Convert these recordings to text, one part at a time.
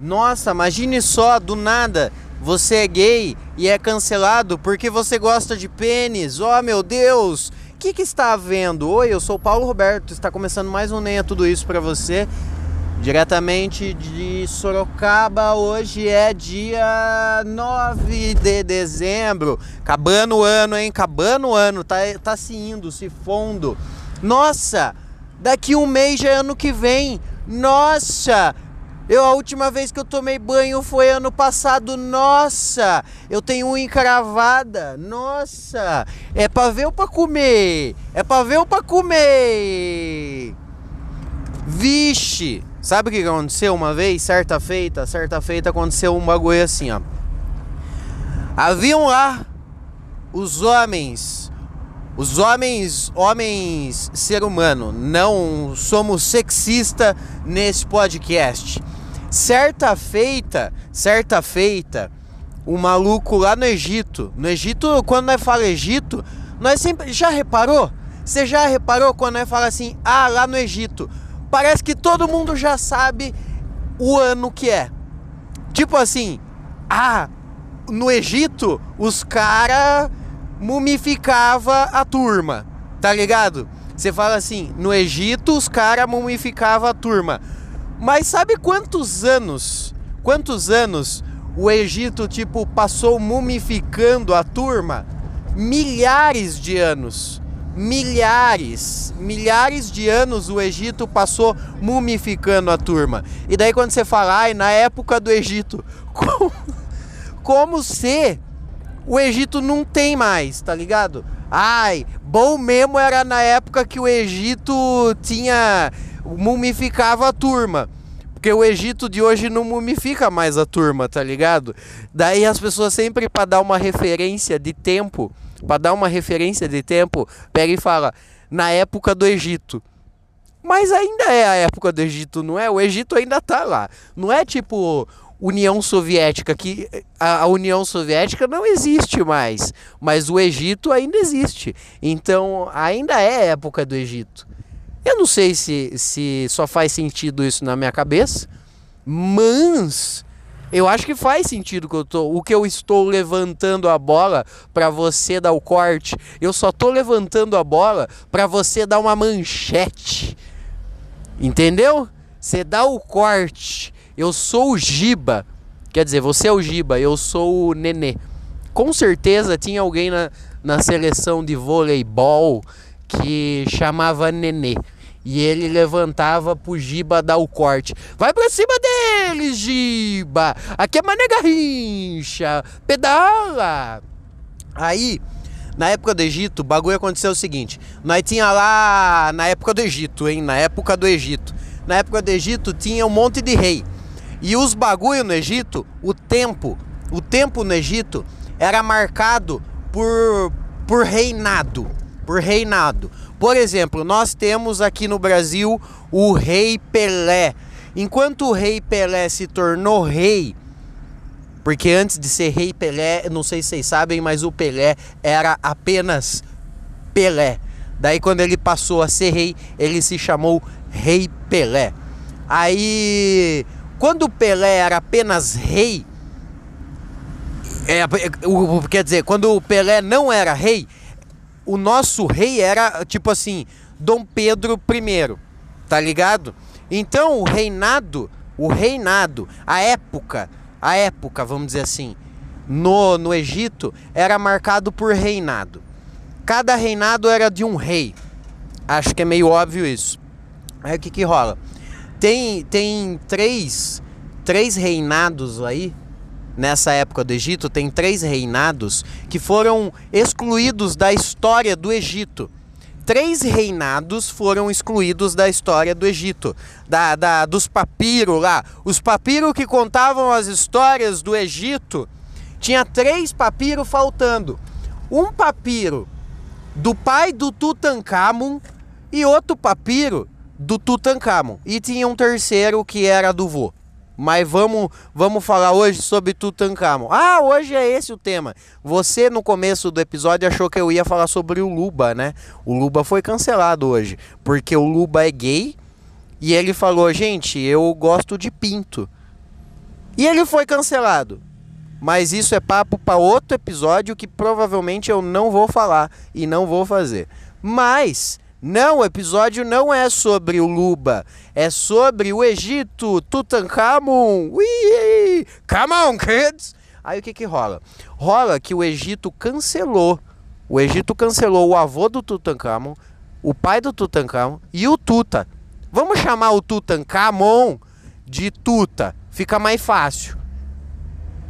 Nossa, imagine só, do nada, você é gay e é cancelado porque você gosta de pênis. Oh, meu Deus! O que, que está havendo? Oi, eu sou Paulo Roberto, está começando mais um Nem Tudo Isso para você. Diretamente de Sorocaba, hoje é dia 9 de dezembro. Acabando o ano, hein? Acabando o ano, tá, tá se indo, se fundo. Nossa, daqui um mês já é ano que vem. Nossa, eu a última vez que eu tomei banho foi ano passado. Nossa, eu tenho unha encravada. Nossa, é para ver ou para comer? É para ver ou para comer? Vixe, sabe o que aconteceu uma vez? Certa feita, certa feita aconteceu um bagulho assim, ó. Haviam lá os homens, os homens, homens ser humano, não somos sexista nesse podcast. Certa feita, certa feita, o maluco lá no Egito. No Egito, quando nós fala Egito, nós sempre. Já reparou? Você já reparou quando nós fala assim, ah, lá no Egito? Parece que todo mundo já sabe o ano que é. Tipo assim, ah, no Egito, os cara mumificava a turma, tá ligado? Você fala assim, no Egito os cara mumificava a turma. Mas sabe quantos anos, quantos anos o Egito tipo passou mumificando a turma? Milhares de anos. Milhares, milhares de anos o Egito passou mumificando a turma. E daí quando você fala, ai, na época do Egito, como, como se o Egito não tem mais, tá ligado? Ai, bom mesmo era na época que o Egito tinha mumificava a turma. Porque o Egito de hoje não mumifica mais a turma, tá ligado? Daí as pessoas sempre para dar uma referência de tempo, para dar uma referência de tempo, pega e fala na época do Egito. Mas ainda é a época do Egito, não é? O Egito ainda tá lá. Não é tipo União Soviética, que a, União Soviética não existe mais, mas o Egito ainda existe. Então ainda é época do Egito. Eu não sei se, se só faz sentido isso na minha cabeça, mas eu acho que faz sentido que eu tô, o que eu estou levantando a bola para você dar o corte. Eu só tô levantando a bola para você dar uma manchete. Entendeu? Você dá o corte. Eu sou o Giba. Quer dizer, você é o Giba, eu sou o Nenê. Com certeza tinha alguém na, na seleção de voleibol que chamava Nenê. E ele levantava pro Giba dar o corte. Vai pra cima dele, Giba! Aqui é Mané Garrincha! Pedala! Aí, na época do Egito, o bagulho aconteceu o seguinte: nós tinha lá, na época do Egito, hein? Na época do Egito. Na época do Egito tinha um monte de rei. E os bagulho no Egito, o tempo, o tempo no Egito era marcado por, por reinado. Por reinado. Por exemplo, nós temos aqui no Brasil o Rei Pelé. Enquanto o Rei Pelé se tornou rei, porque antes de ser Rei Pelé, não sei se vocês sabem, mas o Pelé era apenas Pelé. Daí quando ele passou a ser rei, ele se chamou Rei Pelé. Aí, quando o Pelé era apenas rei, é, quer dizer, quando o Pelé não era rei, o nosso rei era tipo assim, Dom Pedro I, tá ligado? Então o reinado, o reinado, a época, a época, vamos dizer assim, no, no Egito era marcado por reinado. Cada reinado era de um rei. Acho que é meio óbvio isso. Aí o que que rola? Tem, tem três, três reinados aí nessa época do Egito, tem três reinados que foram excluídos da história do Egito. Três reinados foram excluídos da história do Egito, da, da dos papiros lá. Os papiros que contavam as histórias do Egito, tinha três papiros faltando. Um papiro do pai do Tutankhamon e outro papiro do Tutankhamon. E tinha um terceiro que era do vô. Mas vamos, vamos falar hoje sobre Tutankhamon. Ah, hoje é esse o tema. Você no começo do episódio achou que eu ia falar sobre o Luba, né? O Luba foi cancelado hoje, porque o Luba é gay e ele falou: "Gente, eu gosto de pinto". E ele foi cancelado. Mas isso é papo para outro episódio que provavelmente eu não vou falar e não vou fazer. Mas não, o episódio não é sobre o Luba, é sobre o Egito, Tutankhamon. Ui, come on, kids! Aí o que que rola? Rola que o Egito cancelou. O Egito cancelou o avô do Tutankhamon, o pai do Tutankhamon e o Tuta. Vamos chamar o Tutankhamon de Tuta, fica mais fácil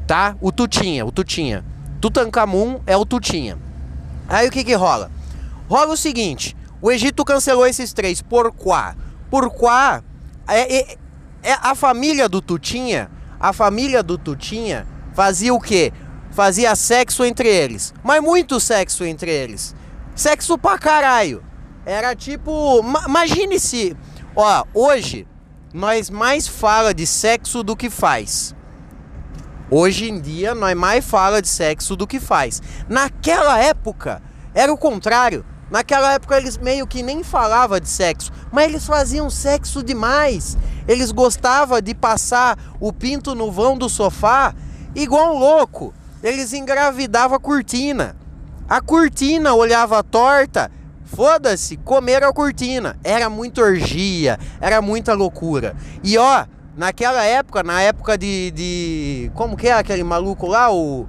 tá? O Tutinha, o Tutinha. Tutankhamun é o Tutinha. Aí o que que rola? Rola o seguinte, o Egito cancelou esses três, por quá? Por quá é, é, é a família do Tutinha, a família do Tutinha fazia o quê? Fazia sexo entre eles, mas muito sexo entre eles. Sexo pra caralho. Era tipo, imagine se, ó, hoje nós mais fala de sexo do que faz. Hoje em dia, nós mais fala de sexo do que faz. Naquela época, era o contrário. Naquela época eles meio que nem falavam de sexo, mas eles faziam sexo demais. Eles gostavam de passar o pinto no vão do sofá igual um louco. Eles engravidavam a cortina. A cortina olhava torta, foda-se, comeram a cortina. Era muita orgia, era muita loucura. E ó, Naquela época, na época de, de. Como que é aquele maluco lá? O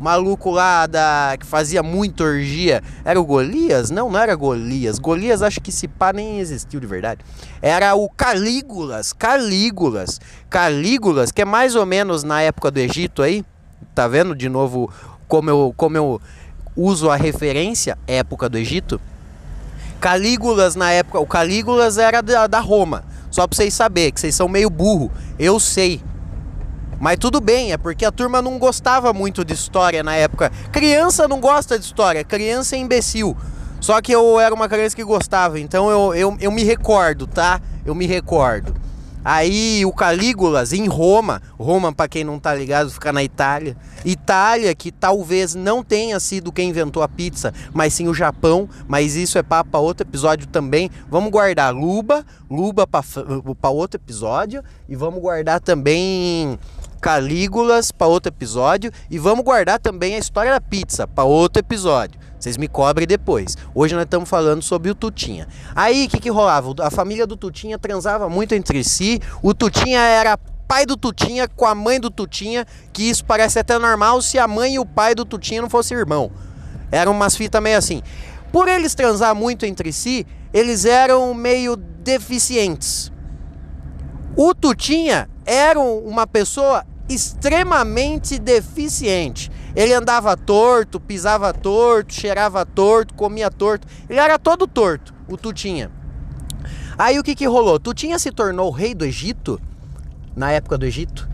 maluco lá da que fazia muita orgia. Era o Golias? Não, não era Golias. Golias acho que se pá nem existiu de verdade. Era o Calígulas. Calígulas. Calígulas, que é mais ou menos na época do Egito aí. Tá vendo de novo como eu, como eu uso a referência? Época do Egito. Calígulas na época. O Calígulas era da, da Roma. Só pra vocês saberem que vocês são meio burro. Eu sei. Mas tudo bem, é porque a turma não gostava muito de história na época. Criança não gosta de história, criança é imbecil. Só que eu era uma criança que gostava, então eu, eu, eu me recordo, tá? Eu me recordo. Aí o Calígulas em Roma, Roma para quem não tá ligado, fica na Itália. Itália que talvez não tenha sido quem inventou a pizza, mas sim o Japão, mas isso é para outro episódio também. Vamos guardar Luba, Luba para outro episódio e vamos guardar também Calígulas para outro episódio e vamos guardar também a história da pizza para outro episódio. Vocês me cobrem depois. Hoje nós estamos falando sobre o Tutinha. Aí, o que, que rolava? A família do Tutinha transava muito entre si. O Tutinha era pai do Tutinha com a mãe do Tutinha, que isso parece até normal se a mãe e o pai do Tutinha não fossem irmão. Eram umas fitas meio assim. Por eles transar muito entre si, eles eram meio deficientes. O Tutinha era uma pessoa extremamente deficiente. Ele andava torto, pisava torto, cheirava torto, comia torto. Ele era todo torto, o Tutinha. Aí o que que rolou? Tutinha se tornou rei do Egito, na época do Egito,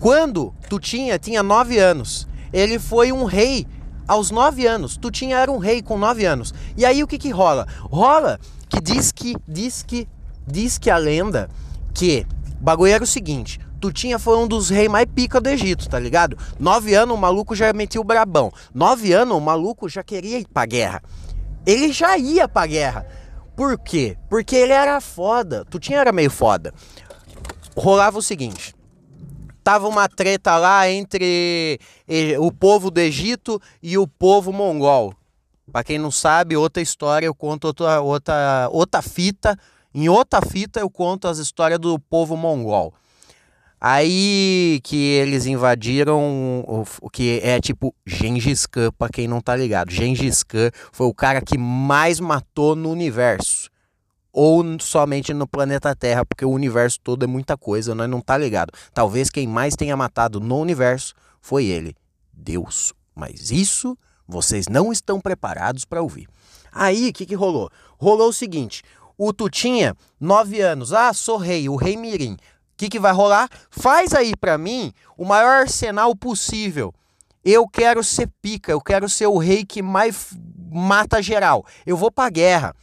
quando Tutinha tinha nove anos. Ele foi um rei aos nove anos. Tutinha era um rei com nove anos. E aí o que que rola? Rola que diz que, diz que, diz que a lenda que o bagulho era o seguinte: Tutinha foi um dos reis mais pica do Egito, tá ligado? Nove anos o maluco já metia o brabão. Nove anos o maluco já queria ir pra guerra. Ele já ia pra guerra. Por quê? Porque ele era foda. Tutinha era meio foda. Rolava o seguinte. Tava uma treta lá entre o povo do Egito e o povo mongol. Pra quem não sabe, outra história, eu conto outra, outra, outra fita. Em outra fita eu conto as histórias do povo mongol. Aí que eles invadiram o, que é tipo Gengis Khan, pra quem não tá ligado. Gengis Khan foi o cara que mais matou no universo. Ou somente no planeta Terra, porque o universo todo é muita coisa, nós não tá ligado. Talvez quem mais tenha matado no universo foi ele, Deus. Mas isso vocês não estão preparados para ouvir. Aí, o que, que rolou? Rolou o seguinte: o Tutinha, nove anos, ah, sou rei, o rei Mirim que, que vai rolar? Faz aí para mim o maior arsenal possível. Eu quero ser pica, eu quero ser o rei que mais mata geral. Eu vou pra guerra.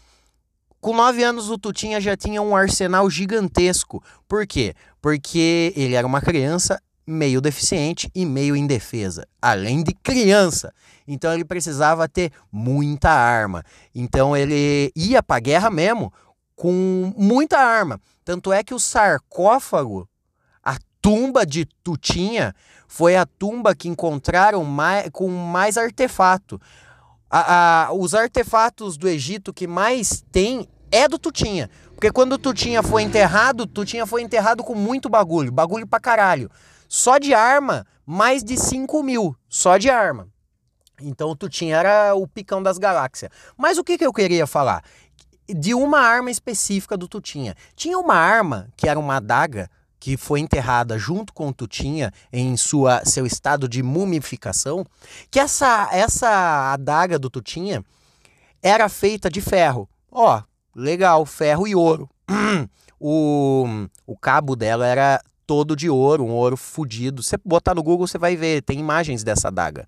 Com nove anos, o Tutinha já tinha um arsenal gigantesco. Por quê? Porque ele era uma criança meio deficiente e meio indefesa, além de criança. Então ele precisava ter muita arma. Então ele ia pra guerra mesmo com muita arma. Tanto é que o sarcófago, a tumba de Tutinha foi a tumba que encontraram mais, com mais artefato. A, a, os artefatos do Egito que mais tem é do Tutinha. Porque quando o Tutinha foi enterrado, Tutinha foi enterrado com muito bagulho, bagulho pra caralho. Só de arma, mais de 5 mil, só de arma. Então o Tutinha era o picão das galáxias. Mas o que, que eu queria falar? De uma arma específica do Tutinha. Tinha uma arma que era uma adaga que foi enterrada junto com o Tutinha em sua, seu estado de mumificação, que essa, essa adaga do Tutinha era feita de ferro. Ó, legal, ferro e ouro. o, o cabo dela era todo de ouro, um ouro fudido. Você botar no Google, você vai ver, tem imagens dessa adaga.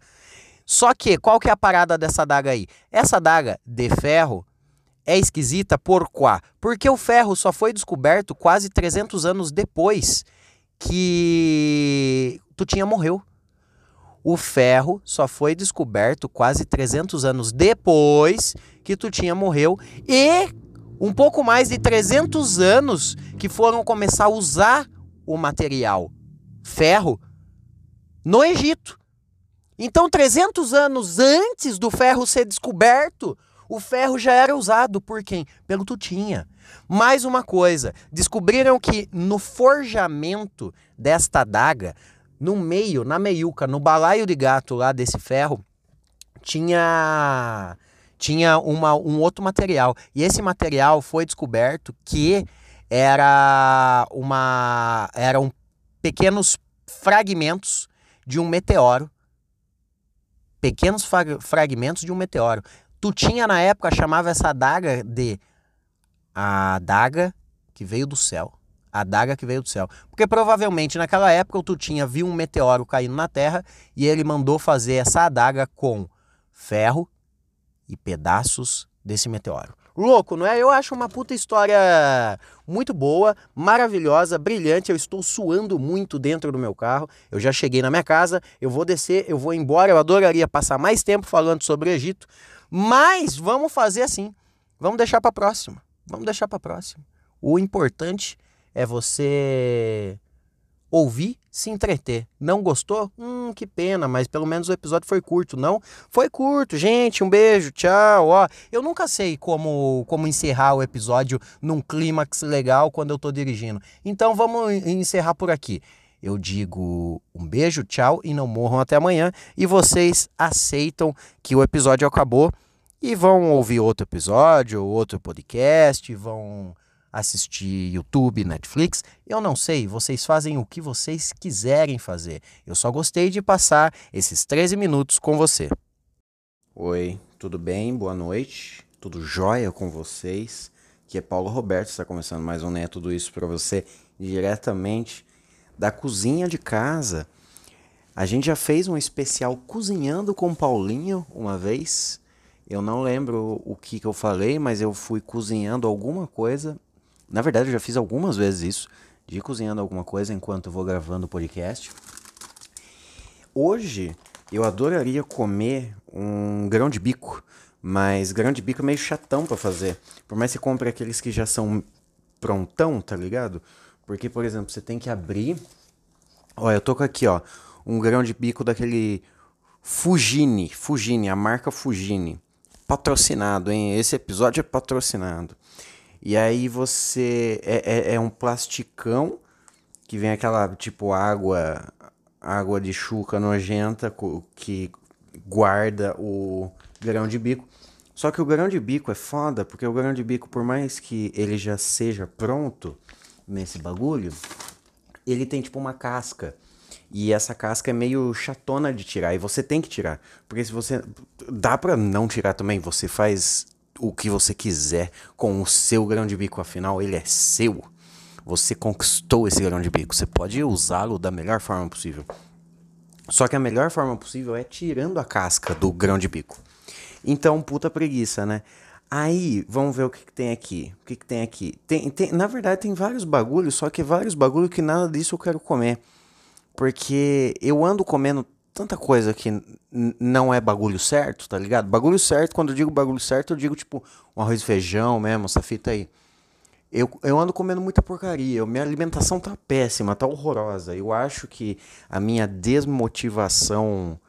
Só que, qual que é a parada dessa adaga aí? Essa adaga de ferro é esquisita por quá? Porque o ferro só foi descoberto quase 300 anos depois que Tutinha morreu. O ferro só foi descoberto quase 300 anos depois que Tutinha morreu e um pouco mais de 300 anos que foram começar a usar o material ferro no Egito. Então, 300 anos antes do ferro ser descoberto, o ferro já era usado por quem? Pelo Tutinha. Mais uma coisa, descobriram que no forjamento desta adaga, no meio, na meiuca, no balaio de gato lá desse ferro, tinha tinha uma, um outro material. E esse material foi descoberto que era uma eram pequenos fragmentos de um meteoro pequenos fragmentos de um meteoro. Tu tinha na época chamava essa adaga de a adaga que veio do céu. A adaga que veio do céu. Porque provavelmente naquela época o Tutinha viu um meteoro caindo na Terra e ele mandou fazer essa adaga com ferro e pedaços desse meteoro. Louco, não é? Eu acho uma puta história muito boa, maravilhosa, brilhante. Eu estou suando muito dentro do meu carro. Eu já cheguei na minha casa, eu vou descer, eu vou embora. Eu adoraria passar mais tempo falando sobre o Egito, mas vamos fazer assim. Vamos deixar para próxima. Vamos deixar para próxima. O importante é você ouvir, se entreter. Não gostou? Hum, que pena, mas pelo menos o episódio foi curto, não? Foi curto, gente. Um beijo, tchau. Ó, eu nunca sei como como encerrar o episódio num clímax legal quando eu tô dirigindo. Então vamos encerrar por aqui. Eu digo um beijo, tchau e não morram até amanhã. E vocês aceitam que o episódio acabou e vão ouvir outro episódio, outro podcast, vão assistir YouTube, Netflix. Eu não sei, vocês fazem o que vocês quiserem fazer. Eu só gostei de passar esses 13 minutos com você. Oi, tudo bem? Boa noite. Tudo jóia com vocês? Que é Paulo Roberto, está começando mais um Né Tudo Isso para você diretamente da cozinha de casa. A gente já fez um especial cozinhando com Paulinho uma vez. Eu não lembro o que, que eu falei, mas eu fui cozinhando alguma coisa na verdade, eu já fiz algumas vezes isso, de ir cozinhando alguma coisa enquanto eu vou gravando o podcast. Hoje, eu adoraria comer um grão de bico, mas grão de bico é meio chatão para fazer. Por mais que você compre aqueles que já são prontão, tá ligado? Porque, por exemplo, você tem que abrir. Ó, eu tô com aqui, ó, um grão de bico daquele Fugini, Fugini, a marca Fugini. Patrocinado, hein? Esse episódio é patrocinado. E aí você. É, é, é um plasticão que vem aquela tipo água água de chuca nojenta que guarda o grão de bico. Só que o grão de bico é foda, porque o grão de bico, por mais que ele já seja pronto nesse bagulho, ele tem tipo uma casca. E essa casca é meio chatona de tirar, e você tem que tirar. Porque se você. Dá pra não tirar também, você faz o que você quiser com o seu grão de bico, afinal ele é seu. Você conquistou esse grão de bico, você pode usá-lo da melhor forma possível. Só que a melhor forma possível é tirando a casca do grão de bico. Então, puta preguiça, né? Aí, vamos ver o que, que tem aqui. O que, que tem aqui? Tem, tem, na verdade, tem vários bagulhos, só que vários bagulhos que nada disso eu quero comer. Porque eu ando comendo tanta coisa que não é bagulho certo, tá ligado? Bagulho certo, quando eu digo bagulho certo, eu digo tipo um arroz e feijão mesmo, essa fita aí. Eu, eu ando comendo muita porcaria. Minha alimentação tá péssima, tá horrorosa. Eu acho que a minha desmotivação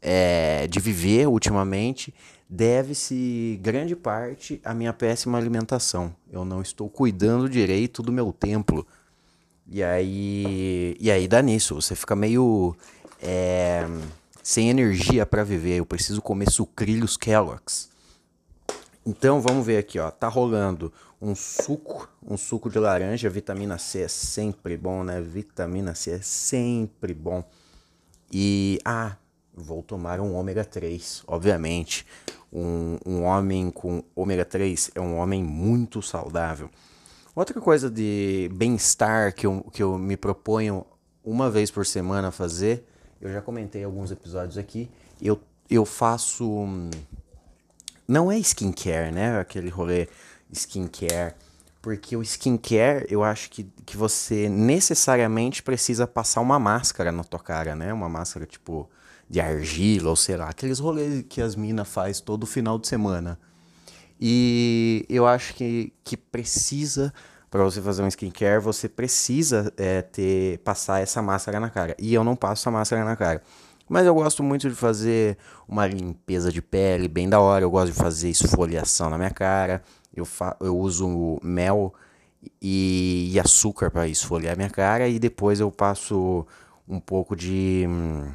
é, de viver ultimamente deve-se grande parte à minha péssima alimentação. Eu não estou cuidando direito do meu templo. E aí, e aí dá nisso. Você fica meio é, sem energia para viver. Eu preciso comer sucrilhos Kellogg's. Então vamos ver aqui, ó. Tá rolando um suco, um suco de laranja, vitamina C é sempre bom, né? Vitamina C é sempre bom. E ah, vou tomar um ômega 3, obviamente. Um, um homem com ômega 3 é um homem muito saudável. Outra coisa de bem-estar que eu, que eu me proponho uma vez por semana fazer, eu já comentei alguns episódios aqui, eu, eu faço hum, não é skincare, né? Aquele rolê skincare. Porque o skincare, eu acho que, que você necessariamente precisa passar uma máscara na tua cara, né? Uma máscara tipo de argila ou sei lá. Aqueles rolês que as minas faz todo final de semana. E eu acho que, que precisa, para você fazer um skincare, você precisa é, ter passar essa máscara na cara. E eu não passo a máscara na cara. Mas eu gosto muito de fazer uma limpeza de pele bem da hora. Eu gosto de fazer esfoliação na minha cara. Eu, fa eu uso mel e, e açúcar para esfoliar minha cara. E depois eu passo um pouco de hum,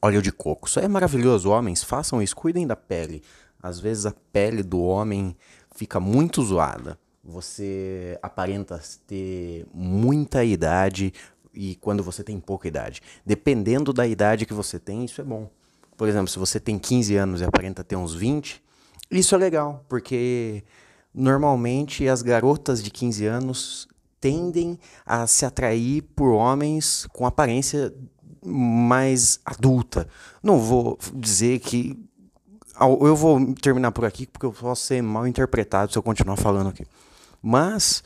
óleo de coco. Isso é maravilhoso, homens. Façam isso, cuidem da pele. Às vezes a pele do homem fica muito zoada. Você aparenta ter muita idade, e quando você tem pouca idade. Dependendo da idade que você tem, isso é bom. Por exemplo, se você tem 15 anos e aparenta ter uns 20, isso é legal, porque normalmente as garotas de 15 anos tendem a se atrair por homens com aparência mais adulta. Não vou dizer que. Eu vou terminar por aqui porque eu posso ser mal interpretado se eu continuar falando aqui. Mas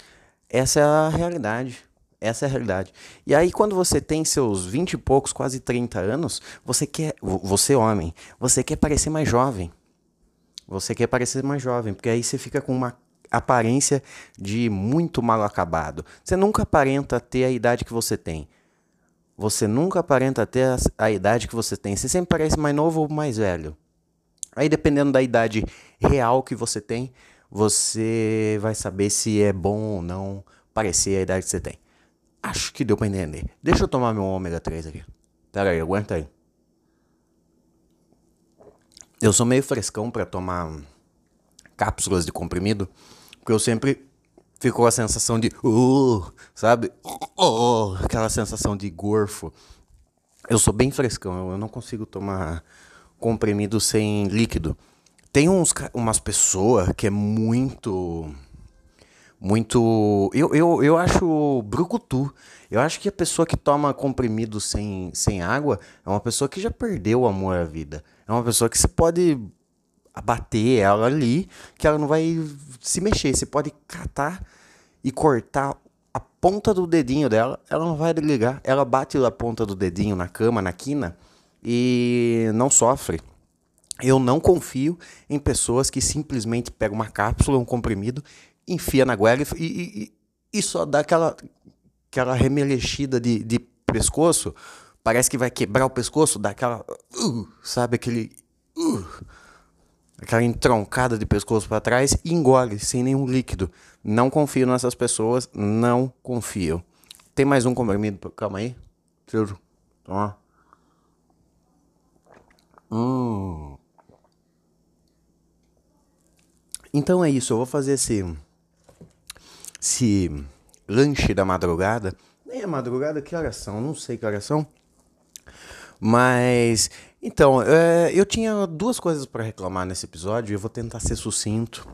essa é a realidade. Essa é a realidade. E aí, quando você tem seus 20 e poucos, quase 30 anos, você quer. Você, homem, você quer parecer mais jovem. Você quer parecer mais jovem, porque aí você fica com uma aparência de muito mal acabado. Você nunca aparenta ter a idade que você tem. Você nunca aparenta ter a, a idade que você tem. Você sempre parece mais novo ou mais velho. Aí, dependendo da idade real que você tem, você vai saber se é bom ou não parecer a idade que você tem. Acho que deu pra entender. Deixa eu tomar meu ômega 3 aqui. Pera aí, aguenta aí. Eu sou meio frescão para tomar cápsulas de comprimido, porque eu sempre fico com a sensação de, uh, sabe? Uh, aquela sensação de gorfo. Eu sou bem frescão, eu não consigo tomar comprimido sem líquido. Tem uns, umas pessoas que é muito muito. Eu, eu, eu acho brucutu. Eu acho que a pessoa que toma comprimido sem, sem água é uma pessoa que já perdeu o amor à vida. É uma pessoa que você pode abater ela ali, que ela não vai se mexer. Você pode catar e cortar a ponta do dedinho dela, ela não vai desligar. Ela bate a ponta do dedinho na cama, na quina, e não sofre. Eu não confio em pessoas que simplesmente pegam uma cápsula, um comprimido enfia na goela e, e, e só dá aquela, aquela remelexida de, de pescoço. Parece que vai quebrar o pescoço, dá aquela. Uh, sabe, aquele. Uh, aquela entroncada de pescoço para trás e engole sem nenhum líquido. Não confio nessas pessoas, não confio. Tem mais um comprimido? Calma aí. Eu tomar. Hum. Então é isso, eu vou fazer esse esse lanche da madrugada. Nem é madrugada, que horas são? Não sei que horas são. Mas, então, é, eu tinha duas coisas para reclamar nesse episódio e eu vou tentar ser sucinto.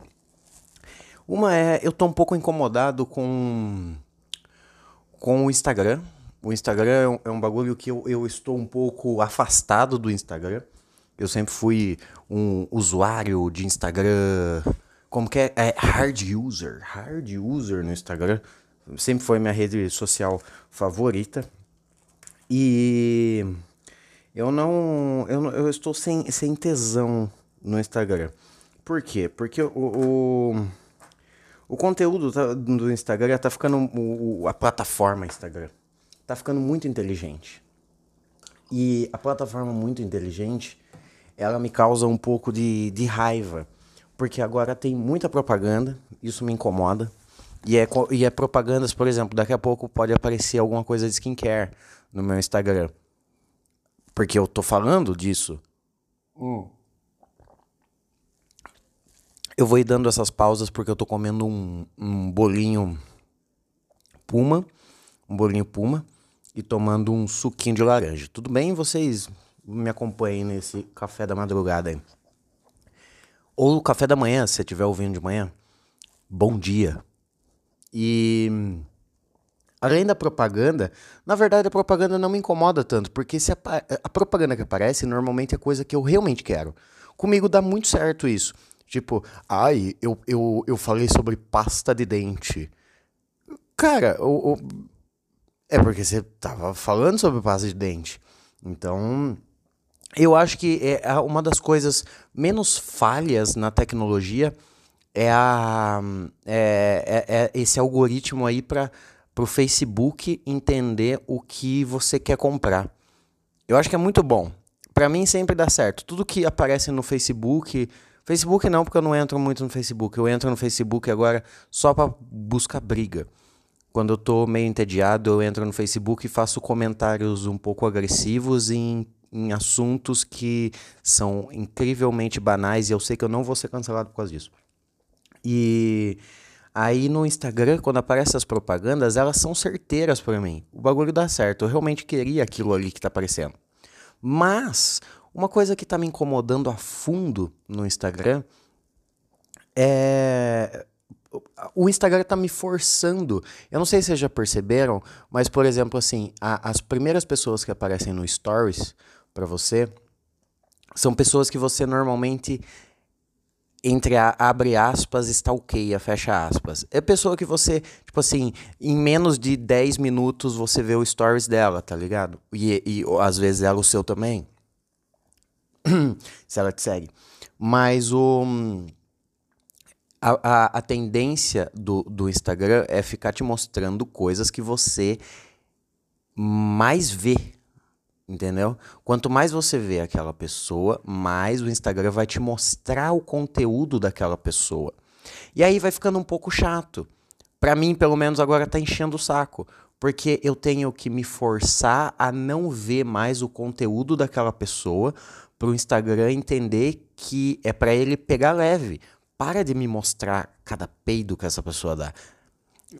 Uma é, eu tô um pouco incomodado com, com o Instagram. O Instagram é um, é um bagulho que eu, eu estou um pouco afastado do Instagram. Eu sempre fui um usuário de Instagram como que é? é hard user, hard user no Instagram. Sempre foi minha rede social favorita. E eu não, eu, eu estou sem, sem tesão no Instagram. Por quê? Porque o, o, O conteúdo tá, do Instagram tá ficando. O, a plataforma Instagram tá ficando muito inteligente. E a plataforma muito inteligente, ela me causa um pouco de, de raiva. Porque agora tem muita propaganda, isso me incomoda. E é, e é propagandas, por exemplo, daqui a pouco pode aparecer alguma coisa de skincare no meu Instagram. Porque eu tô falando disso. Hum. Eu vou ir dando essas pausas porque eu tô comendo um, um bolinho Puma. Um bolinho Puma. E tomando um suquinho de laranja. Tudo bem? Vocês me acompanhem nesse café da madrugada aí. Ou café da manhã, se você estiver ouvindo de manhã. Bom dia. E além da propaganda, na verdade a propaganda não me incomoda tanto, porque se a, a, propaganda que aparece normalmente é coisa que eu realmente quero. Comigo dá muito certo isso. Tipo, ai, eu, eu, eu falei sobre pasta de dente. Cara, o, o, é porque você tava falando sobre pasta de dente. Então, eu acho que é uma das coisas menos falhas na tecnologia é, a, é, é, é esse algoritmo aí para o Facebook entender o que você quer comprar. Eu acho que é muito bom. Para mim sempre dá certo. Tudo que aparece no Facebook, Facebook não, porque eu não entro muito no Facebook. Eu entro no Facebook agora só para buscar briga. Quando eu tô meio entediado, eu entro no Facebook e faço comentários um pouco agressivos em, em assuntos que são incrivelmente banais e eu sei que eu não vou ser cancelado por causa disso. E aí no Instagram, quando aparecem as propagandas, elas são certeiras para mim. O bagulho dá certo. Eu realmente queria aquilo ali que tá aparecendo. Mas uma coisa que tá me incomodando a fundo no Instagram é o Instagram tá me forçando. Eu não sei se vocês já perceberam, mas por exemplo, assim, a, as primeiras pessoas que aparecem no Stories para você são pessoas que você normalmente entre a, abre aspas, stalkeia, fecha aspas. É pessoa que você, tipo assim, em menos de 10 minutos você vê o stories dela, tá ligado? E, e às vezes ela o seu também. Se ela te segue. Mas o. A, a, a tendência do, do Instagram é ficar te mostrando coisas que você mais vê Entendeu? Quanto mais você vê aquela pessoa, mais o Instagram vai te mostrar o conteúdo daquela pessoa. E aí vai ficando um pouco chato. Para mim, pelo menos agora tá enchendo o saco, porque eu tenho que me forçar a não ver mais o conteúdo daquela pessoa para o Instagram entender que é para ele pegar leve. Para de me mostrar cada peido que essa pessoa dá.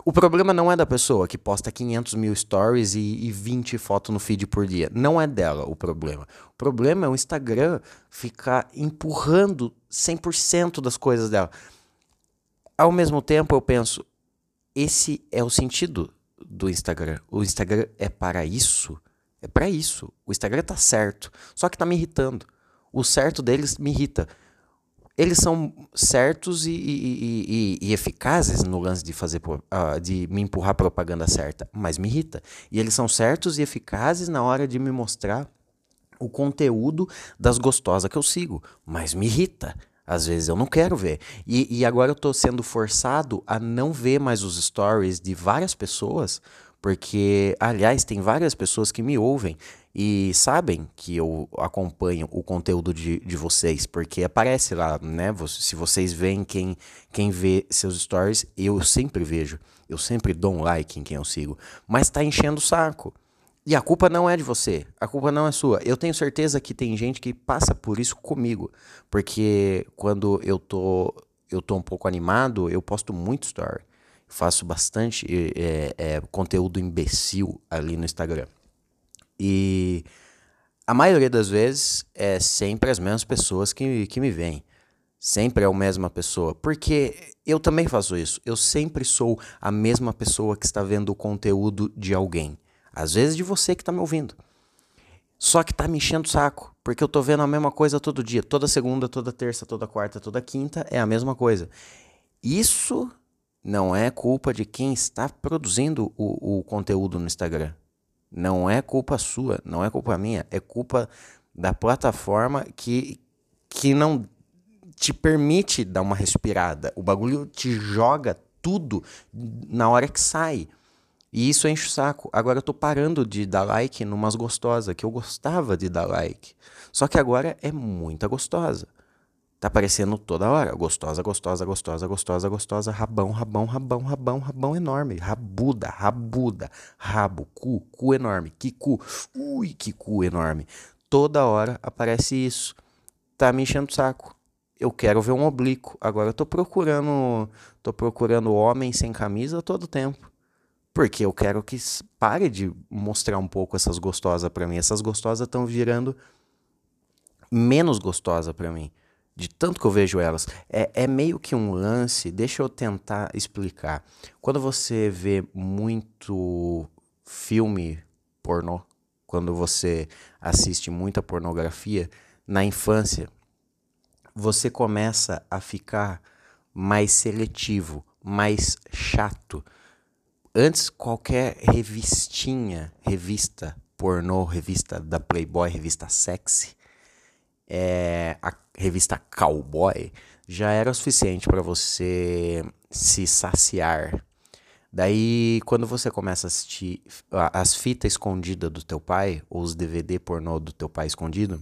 O problema não é da pessoa que posta 500 mil stories e, e 20 fotos no feed por dia. Não é dela o problema. O problema é o Instagram ficar empurrando 100% das coisas dela. Ao mesmo tempo, eu penso, esse é o sentido do Instagram. O Instagram é para isso. É para isso. O Instagram tá certo. Só que tá me irritando. O certo deles me irrita eles são certos e, e, e, e, eficazes no lance de fazer uh, de me empurrar propaganda certa, mas me irrita. E eles são certos e eficazes na hora de me mostrar o conteúdo das gostosas que eu sigo, mas me irrita. Às vezes eu não quero ver. E, agora eu estou sendo forçado a não ver mais os stories de várias pessoas, porque, aliás, tem várias pessoas que me ouvem e sabem que eu acompanho o conteúdo de, de vocês, porque aparece lá, né? Se vocês veem quem, quem vê seus stories, eu sempre vejo. Eu sempre dou um like em quem eu sigo. Mas tá enchendo o saco. E a culpa não é de você, a culpa não é sua. Eu tenho certeza que tem gente que passa por isso comigo. Porque quando eu tô, eu tô um pouco animado, eu posto muito story. Faço bastante é, é, conteúdo imbecil ali no Instagram. E a maioria das vezes é sempre as mesmas pessoas que, que me veem. Sempre é a mesma pessoa. Porque eu também faço isso. Eu sempre sou a mesma pessoa que está vendo o conteúdo de alguém. Às vezes de você que está me ouvindo. Só que tá me enchendo o saco. Porque eu tô vendo a mesma coisa todo dia. Toda segunda, toda terça, toda quarta, toda quinta é a mesma coisa. Isso não é culpa de quem está produzindo o, o conteúdo no Instagram. Não é culpa sua, não é culpa minha, é culpa da plataforma que, que não te permite dar uma respirada. O bagulho te joga tudo na hora que sai. E isso enche o saco. Agora eu tô parando de dar like numas gostosas, que eu gostava de dar like. Só que agora é muita gostosa. Tá aparecendo toda hora. Gostosa, gostosa, gostosa, gostosa, gostosa. Rabão, rabão, rabão, rabão, rabão enorme. Rabuda, rabuda. Rabo, cu, cu enorme. Que cu. Ui, que cu enorme. Toda hora aparece isso. Tá me enchendo o saco. Eu quero ver um oblíquo. Agora eu tô procurando. Tô procurando homem sem camisa todo tempo. Porque eu quero que pare de mostrar um pouco essas gostosas para mim. Essas gostosas estão virando menos gostosa para mim de tanto que eu vejo elas. É, é meio que um lance, deixa eu tentar explicar. Quando você vê muito filme pornô, quando você assiste muita pornografia, na infância, você começa a ficar mais seletivo, mais chato. Antes, qualquer revistinha, revista pornô, revista da Playboy, revista sexy, é, a revista Cowboy já era o suficiente para você se saciar. Daí, quando você começa a assistir as fitas escondidas do teu pai, ou os DVD pornô do teu pai escondido,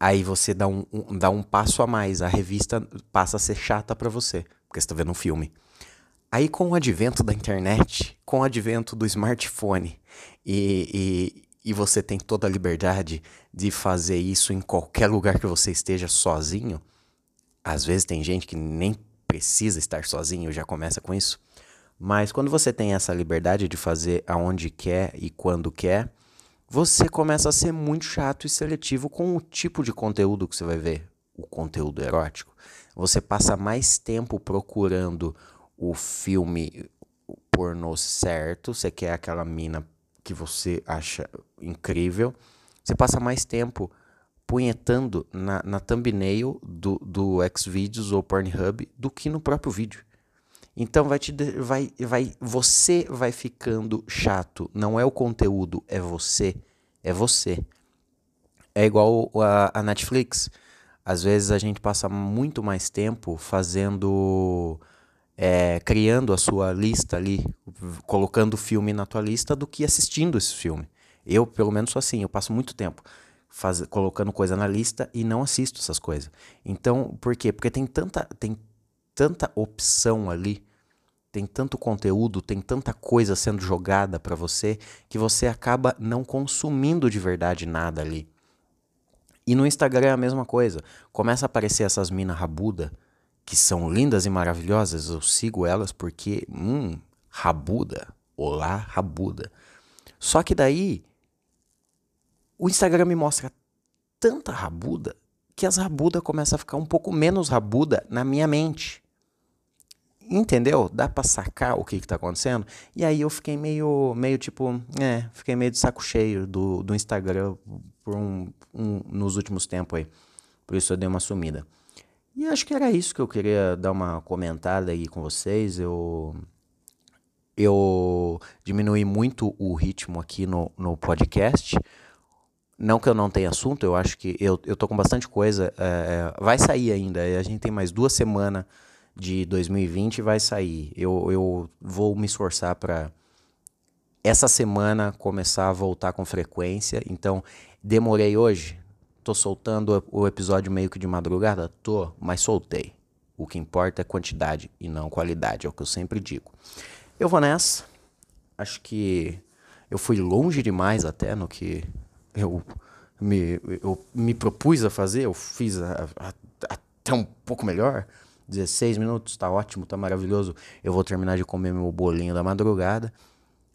aí você dá um, um dá um passo a mais. A revista passa a ser chata para você, porque você tá vendo um filme. Aí, com o advento da internet, com o advento do smartphone e, e você tem toda a liberdade de fazer isso em qualquer lugar que você esteja sozinho. Às vezes tem gente que nem precisa estar sozinho, já começa com isso. Mas quando você tem essa liberdade de fazer aonde quer e quando quer, você começa a ser muito chato e seletivo com o tipo de conteúdo que você vai ver, o conteúdo erótico. Você passa mais tempo procurando o filme pornô certo, você quer aquela mina que você acha incrível, você passa mais tempo punhetando na, na thumbnail do, do Xvideos ou Pornhub do que no próprio vídeo. Então vai te vai vai você vai ficando chato, não é o conteúdo, é você, é você. É igual a, a Netflix. Às vezes a gente passa muito mais tempo fazendo é, criando a sua lista ali, colocando o filme na tua lista do que assistindo esse filme. Eu, pelo menos, sou assim, eu passo muito tempo faz, colocando coisa na lista e não assisto essas coisas. Então, por quê? Porque tem tanta, tem tanta opção ali, tem tanto conteúdo, tem tanta coisa sendo jogada para você que você acaba não consumindo de verdade nada ali. E no Instagram é a mesma coisa. Começa a aparecer essas minas rabuda que são lindas e maravilhosas, eu sigo elas porque, hum, rabuda, olá, rabuda. Só que daí, o Instagram me mostra tanta rabuda que as rabuda começam a ficar um pouco menos rabuda na minha mente. Entendeu? Dá pra sacar o que que tá acontecendo? E aí eu fiquei meio, meio tipo, é, fiquei meio de saco cheio do, do Instagram por um, um, nos últimos tempos aí. Por isso eu dei uma sumida. E acho que era isso que eu queria dar uma comentada aí com vocês. Eu eu diminui muito o ritmo aqui no, no podcast. Não que eu não tenha assunto, eu acho que eu, eu tô com bastante coisa. É, é vai sair ainda. A gente tem mais duas semanas de 2020 e vai sair. Eu, eu vou me esforçar para essa semana começar a voltar com frequência. Então, demorei hoje, Tô soltando o episódio meio que de madrugada? Tô, mas soltei. O que importa é quantidade e não qualidade, é o que eu sempre digo. Eu vou nessa. Acho que eu fui longe demais até no que eu me, eu me propus a fazer. Eu fiz a, a, até um pouco melhor. 16 minutos, tá ótimo, tá maravilhoso. Eu vou terminar de comer meu bolinho da madrugada.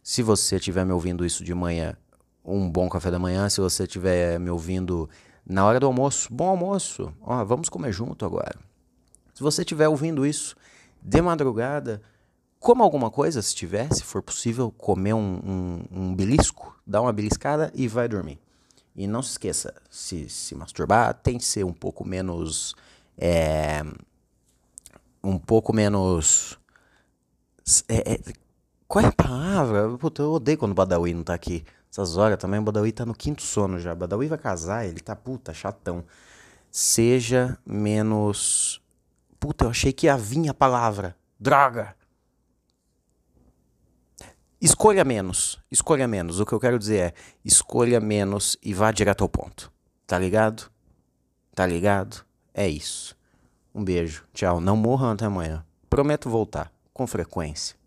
Se você estiver me ouvindo isso de manhã, um bom café da manhã. Se você estiver me ouvindo na hora do almoço, bom almoço, ó, vamos comer junto agora. Se você estiver ouvindo isso de madrugada, coma alguma coisa, se tiver, se for possível, comer um, um, um belisco, dá uma beliscada e vai dormir. E não se esqueça, se se masturbar, tem que ser um pouco menos. É, um pouco menos. É, é, qual é a palavra? Puta, eu odeio quando o Badawi não tá aqui. Essas horas também, o Badawi tá no quinto sono já. O Badawi vai casar, ele tá puta, chatão. Seja menos. Puta, eu achei que ia vir a palavra. Droga! Escolha menos. Escolha menos. O que eu quero dizer é: escolha menos e vá direto ao ponto. Tá ligado? Tá ligado? É isso. Um beijo. Tchau. Não morram até amanhã. Prometo voltar com frequência.